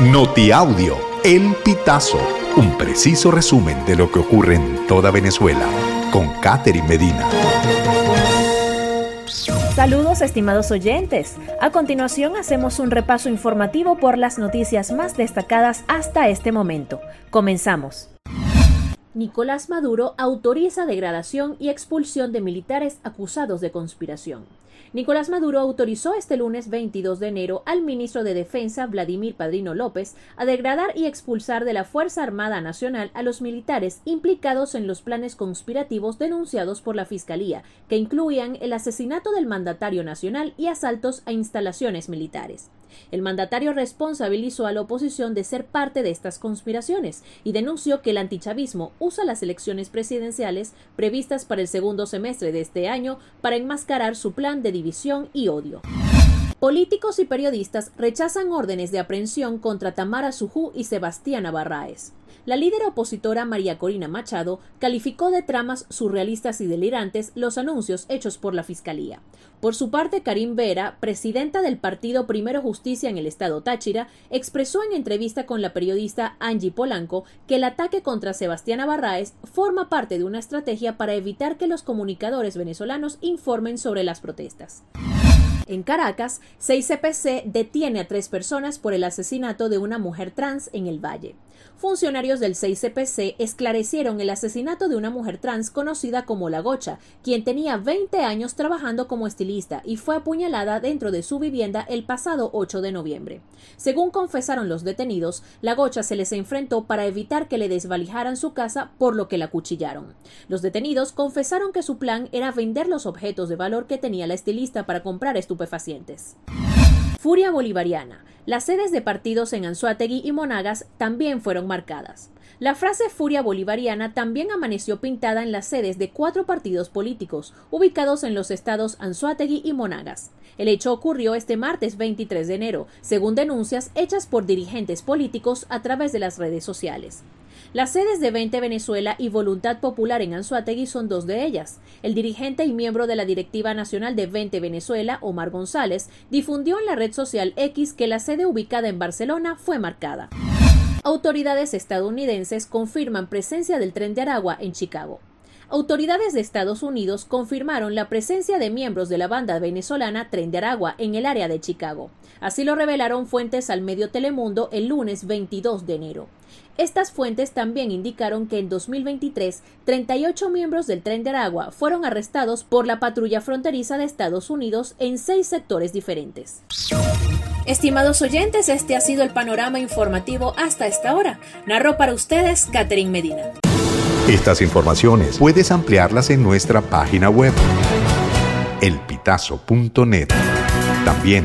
Notiaudio, El Pitazo, un preciso resumen de lo que ocurre en toda Venezuela, con Catherine Medina. Saludos estimados oyentes. A continuación hacemos un repaso informativo por las noticias más destacadas hasta este momento. Comenzamos. Nicolás Maduro autoriza degradación y expulsión de militares acusados de conspiración. Nicolás Maduro autorizó este lunes 22 de enero al ministro de Defensa, Vladimir Padrino López, a degradar y expulsar de la Fuerza Armada Nacional a los militares implicados en los planes conspirativos denunciados por la Fiscalía, que incluían el asesinato del mandatario nacional y asaltos a instalaciones militares. El mandatario responsabilizó a la oposición de ser parte de estas conspiraciones y denunció que el antichavismo usa las elecciones presidenciales previstas para el segundo semestre de este año para enmascarar su plan de división y odio. Políticos y periodistas rechazan órdenes de aprehensión contra Tamara Sujú y Sebastián Barraes. La líder opositora María Corina Machado calificó de tramas surrealistas y delirantes los anuncios hechos por la Fiscalía. Por su parte, Karim Vera, presidenta del partido Primero Justicia en el estado Táchira, expresó en entrevista con la periodista Angie Polanco que el ataque contra Sebastián Barraes forma parte de una estrategia para evitar que los comunicadores venezolanos informen sobre las protestas. En Caracas, 6CPC detiene a tres personas por el asesinato de una mujer trans en el Valle. Funcionarios del 6CPC esclarecieron el asesinato de una mujer trans conocida como La Gocha, quien tenía 20 años trabajando como estilista y fue apuñalada dentro de su vivienda el pasado 8 de noviembre. Según confesaron los detenidos, La Gocha se les enfrentó para evitar que le desvalijaran su casa, por lo que la cuchillaron. Los detenidos confesaron que su plan era vender los objetos de valor que tenía la estilista para comprar estupefacientes. Furia Bolivariana. Las sedes de partidos en Anzuategui y Monagas también fueron marcadas. La frase Furia Bolivariana también amaneció pintada en las sedes de cuatro partidos políticos, ubicados en los estados Anzuategui y Monagas. El hecho ocurrió este martes 23 de enero, según denuncias hechas por dirigentes políticos a través de las redes sociales. Las sedes de 20 Venezuela y Voluntad Popular en Anzuategui son dos de ellas. El dirigente y miembro de la Directiva Nacional de 20 Venezuela, Omar González, difundió en la red social X que la sede ubicada en Barcelona fue marcada. Autoridades estadounidenses confirman presencia del tren de Aragua en Chicago. Autoridades de Estados Unidos confirmaron la presencia de miembros de la banda venezolana Tren de Aragua en el área de Chicago. Así lo revelaron fuentes al medio Telemundo el lunes 22 de enero. Estas fuentes también indicaron que en 2023 38 miembros del Tren de Aragua fueron arrestados por la patrulla fronteriza de Estados Unidos en seis sectores diferentes. Estimados oyentes, este ha sido el panorama informativo hasta esta hora. Narró para ustedes Catherine Medina. Estas informaciones puedes ampliarlas en nuestra página web elpitazo.net. También